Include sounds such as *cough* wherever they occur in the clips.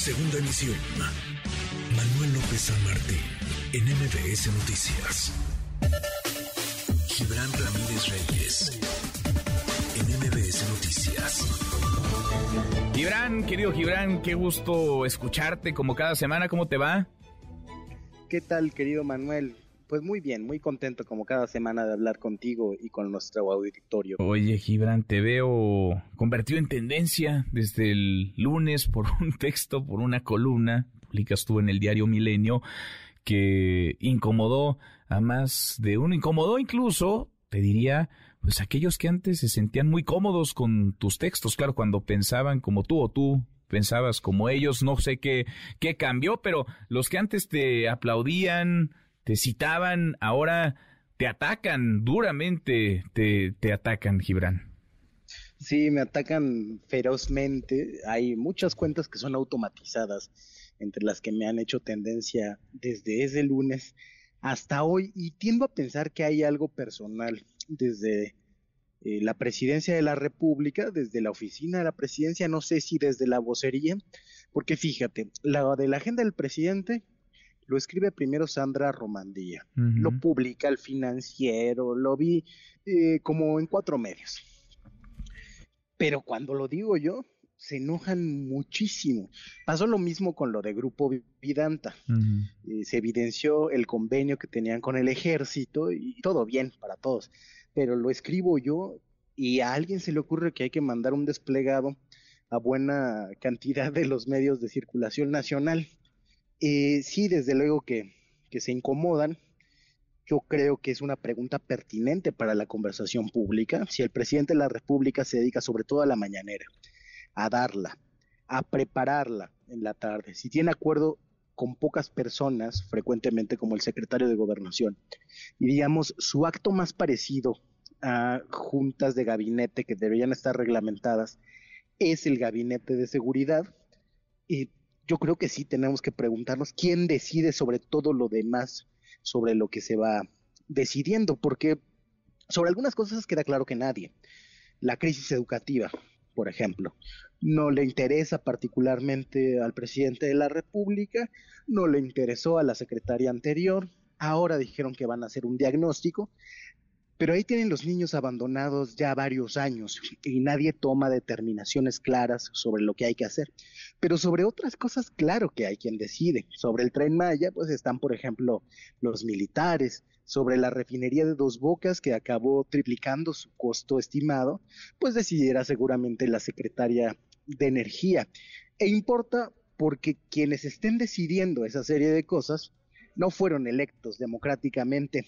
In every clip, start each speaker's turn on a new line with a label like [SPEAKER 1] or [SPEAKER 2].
[SPEAKER 1] Segunda emisión. Manuel López San Martín, en MBS Noticias. Gibran Ramírez Reyes, en MBS Noticias.
[SPEAKER 2] Gibran, querido Gibran, qué gusto escucharte como cada semana. ¿Cómo te va?
[SPEAKER 3] ¿Qué tal, querido Manuel? Pues muy bien, muy contento como cada semana de hablar contigo y con nuestro auditorio.
[SPEAKER 2] Oye, Gibran, te veo convertido en tendencia desde el lunes por *laughs* un texto, por una columna, publicas tú en el diario Milenio, que incomodó a más de uno, incomodó incluso, te diría, pues aquellos que antes se sentían muy cómodos con tus textos, claro, cuando pensaban como tú o tú pensabas como ellos, no sé qué, qué cambió, pero los que antes te aplaudían, te citaban, ahora te atacan duramente, te, te atacan, Gibran.
[SPEAKER 3] Sí, me atacan ferozmente. Hay muchas cuentas que son automatizadas, entre las que me han hecho tendencia desde ese lunes hasta hoy, y tiendo a pensar que hay algo personal desde eh, la presidencia de la República, desde la oficina de la presidencia, no sé si desde la vocería, porque fíjate, la de la agenda del presidente lo escribe primero Sandra Romandía, lo publica el financiero, lo vi eh, como en cuatro medios. Pero cuando lo digo yo, se enojan muchísimo. Pasó lo mismo con lo de Grupo Vidanta. Eh, se evidenció el convenio que tenían con el ejército y todo bien para todos. Pero lo escribo yo y a alguien se le ocurre que hay que mandar un desplegado a buena cantidad de los medios de circulación nacional. Eh, sí, desde luego que, se incomodan. Yo creo que es una pregunta pertinente para la conversación pública. Si el presidente de la República se dedica sobre todo a la mañanera, a darla, a prepararla en la tarde, si tiene acuerdo con pocas personas, frecuentemente como el secretario de gobernación, y digamos, su acto más parecido a juntas de gabinete que deberían estar reglamentadas es el gabinete de seguridad, y yo creo que sí tenemos que preguntarnos quién decide sobre todo lo demás, sobre lo que se va decidiendo, porque sobre algunas cosas queda claro que nadie. La crisis educativa, por ejemplo, no le interesa particularmente al presidente de la República, no le interesó a la secretaria anterior, ahora dijeron que van a hacer un diagnóstico, pero ahí tienen los niños abandonados ya varios años y nadie toma determinaciones claras sobre lo que hay que hacer. Pero sobre otras cosas, claro que hay quien decide. Sobre el tren Maya, pues están, por ejemplo, los militares. Sobre la refinería de Dos Bocas, que acabó triplicando su costo estimado, pues decidirá seguramente la secretaria de Energía. E importa porque quienes estén decidiendo esa serie de cosas no fueron electos democráticamente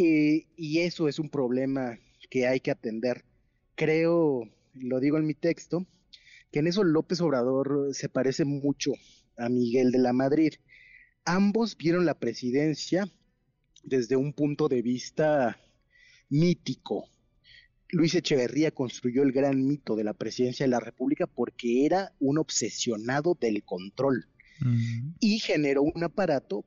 [SPEAKER 3] eh, y eso es un problema que hay que atender. Creo, lo digo en mi texto, que en eso López Obrador se parece mucho a Miguel de la Madrid. Ambos vieron la presidencia desde un punto de vista mítico. Luis Echeverría construyó el gran mito de la presidencia de la República porque era un obsesionado del control y generó un aparato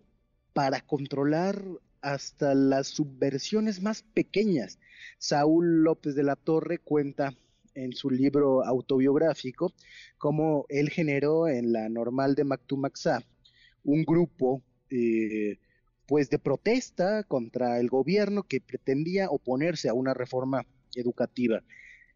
[SPEAKER 3] para controlar hasta las subversiones más pequeñas. Saúl López de la Torre cuenta en su libro autobiográfico cómo él generó en la normal de Mactumaxá un grupo eh, pues de protesta contra el gobierno que pretendía oponerse a una reforma educativa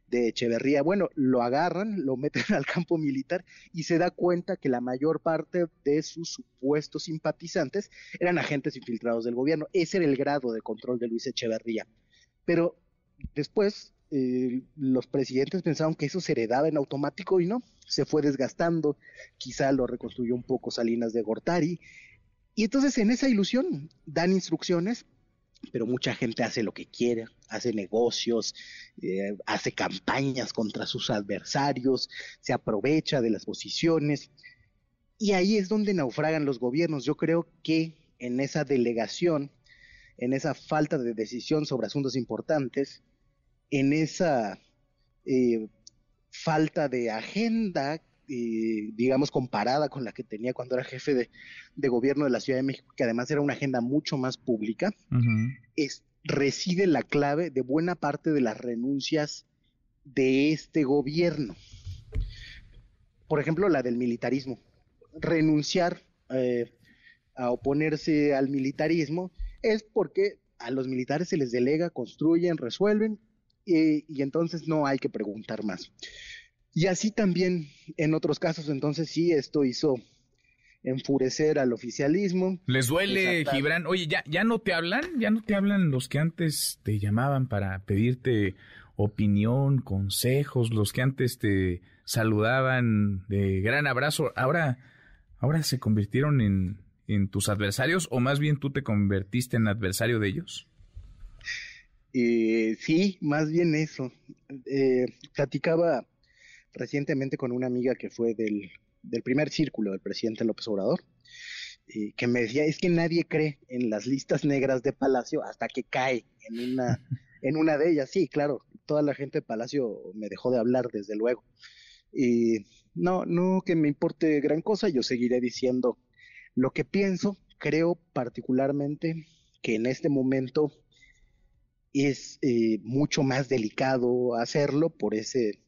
[SPEAKER 3] de Echeverría. Bueno, lo agarran, lo meten *laughs* al campo militar y se da cuenta que la mayor parte de sus supuestos simpatizantes eran agentes infiltrados del gobierno. Ese era el grado de control de Luis Echeverría. Pero después eh, los presidentes pensaron que eso se heredaba en automático y no, se fue desgastando, quizá lo reconstruyó un poco Salinas de Gortari. Y entonces en esa ilusión dan instrucciones pero mucha gente hace lo que quiere, hace negocios, eh, hace campañas contra sus adversarios, se aprovecha de las posiciones y ahí es donde naufragan los gobiernos. Yo creo que en esa delegación, en esa falta de decisión sobre asuntos importantes, en esa eh, falta de agenda eh, digamos, comparada con la que tenía cuando era jefe de, gobierno de la Ciudad de México, que además era una agenda mucho más pública, es, reside la clave de buena parte de las renuncias de este gobierno. Por ejemplo, la del militarismo. renunciar eh, a oponerse al militarismo es porque a los militares se les delega, construyen, resuelven y, entonces no hay que preguntar más. Y así también en otros casos, entonces sí, esto hizo enfurecer al oficialismo.
[SPEAKER 2] ¿Les duele, Gibran? Oye, ¿ya, ¿ya no te hablan? ¿Ya no te hablan los que antes te llamaban para pedirte opinión, consejos, los que antes te saludaban de gran abrazo? Ahora, ahora se convirtieron en, en tus adversarios o más bien tú te convertiste en adversario de ellos?
[SPEAKER 3] Eh, sí, más bien eso. Eh, platicaba recientemente con una amiga que fue del, del primer círculo del presidente López Obrador, y que me decía, es que nadie cree en las listas negras de Palacio hasta que cae en una, *laughs* en una de ellas. Sí, claro, toda la gente de Palacio me dejó de hablar, desde luego. Y no, no que me importe gran cosa, yo seguiré diciendo lo que pienso, creo particularmente que en este momento es eh, mucho más delicado hacerlo por ese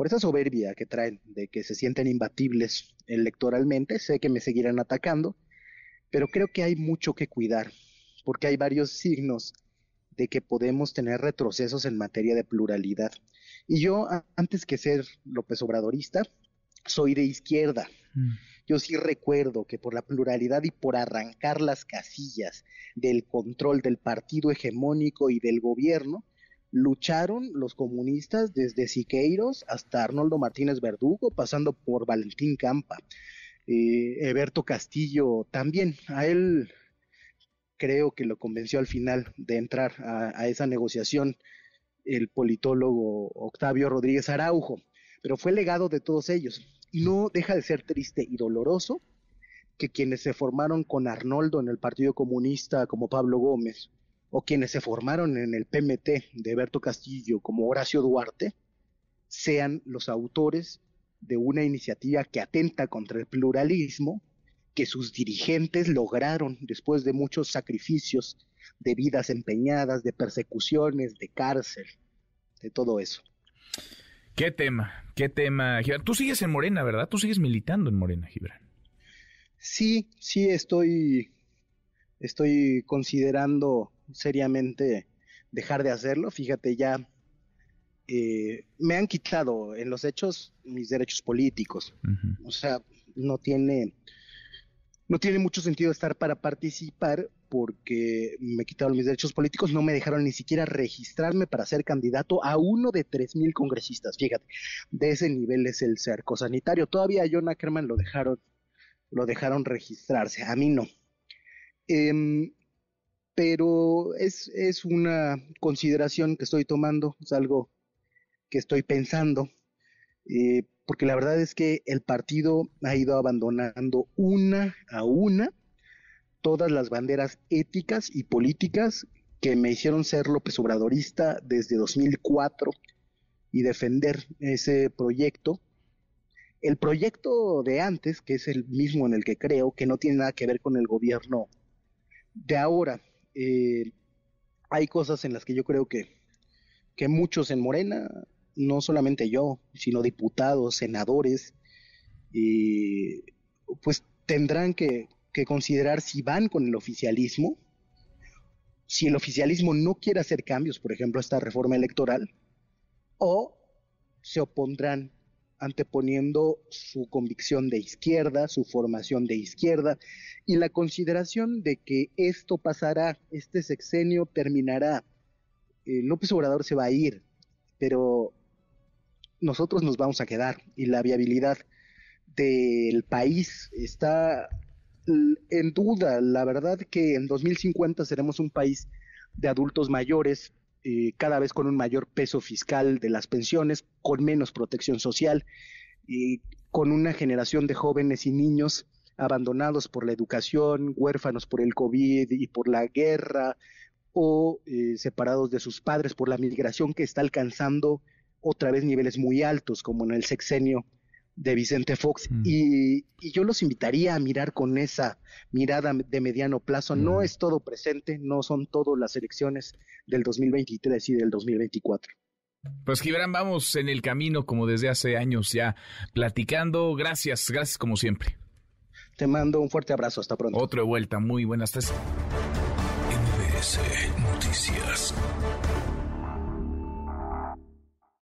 [SPEAKER 3] por esa soberbia que traen de que se sienten imbatibles electoralmente. Sé que me seguirán atacando, pero creo que hay mucho que cuidar, porque hay varios signos de que podemos tener retrocesos en materia de pluralidad. Y yo, antes que ser López Obradorista, soy de izquierda. Mm. Yo sí recuerdo que por la pluralidad y por arrancar las casillas del control del partido hegemónico y del gobierno, lucharon los comunistas desde Siqueiros hasta Arnoldo Martínez Verdugo, pasando por Valentín Campa, eh, Eberto Castillo también. A él creo que lo convenció al final de entrar a esa negociación el politólogo Octavio Rodríguez Araujo, pero fue legado de todos ellos. Y no deja de ser triste y doloroso que quienes se formaron con Arnoldo en el Partido Comunista como Pablo Gómez, o quienes se formaron en el PMT de Berto Castillo como Horacio Duarte, sean los autores de una iniciativa que atenta contra el pluralismo que sus dirigentes lograron después de muchos sacrificios, de vidas empeñadas, de persecuciones, de cárcel, de todo eso.
[SPEAKER 2] ¿Qué tema? ¿Qué tema? Tú sigues en Morena, ¿verdad? Tú sigues militando en Morena, Gibran.
[SPEAKER 3] Sí, sí, estoy, estoy considerando seriamente dejar de hacerlo. Fíjate, ya eh, me han quitado en los hechos mis derechos políticos. O sea, no tiene, no tiene mucho sentido estar para participar porque me quitaron mis derechos políticos, no me dejaron ni siquiera registrarme para ser candidato a uno de tres mil congresistas. Fíjate, de ese nivel es el cerco sanitario. Todavía a John Ackerman lo dejaron, lo dejaron registrarse, a mí no. Em, pero es, es una consideración que estoy tomando, es algo que estoy pensando, eh, porque la verdad es que el partido ha ido abandonando una a una todas las banderas éticas y políticas que me hicieron ser López Obradorista desde 2004 y defender ese proyecto. El proyecto de antes, que es el mismo en el que creo, que no tiene nada que ver con el gobierno de ahora, eh, hay cosas en las que yo creo que, que muchos en Morena, no solamente yo, sino diputados, senadores, y pues tendrán que, que considerar si van con el oficialismo, si el oficialismo no quiere hacer cambios, por ejemplo, a esta reforma electoral, o se opondrán anteponiendo su convicción de izquierda, su formación de izquierda y la consideración de que esto pasará, este sexenio terminará, eh, López Obrador se va a ir, pero nosotros nos vamos a quedar y la viabilidad del país está en duda. La verdad que en 2050 seremos un país de adultos mayores, eh, cada vez con un mayor peso fiscal de las pensiones, con menos protección social, y con una generación de jóvenes y niños abandonados por la educación, huérfanos por el COVID y por la guerra, o eh, separados de sus padres por la migración que está alcanzando otra vez niveles muy altos, como en el sexenio de Vicente Fox mm. y, yo los invitaría a mirar con esa mirada de mediano plazo. No mm. es todo presente, no son todas las elecciones del 2023 y del 2024.
[SPEAKER 2] Pues Gibran, vamos en el camino como desde hace años ya platicando. Gracias, gracias como siempre.
[SPEAKER 3] Te mando un fuerte abrazo. Hasta pronto.
[SPEAKER 4] Otro de vuelta. Muy buenas tardes.
[SPEAKER 2] MBS Noticias.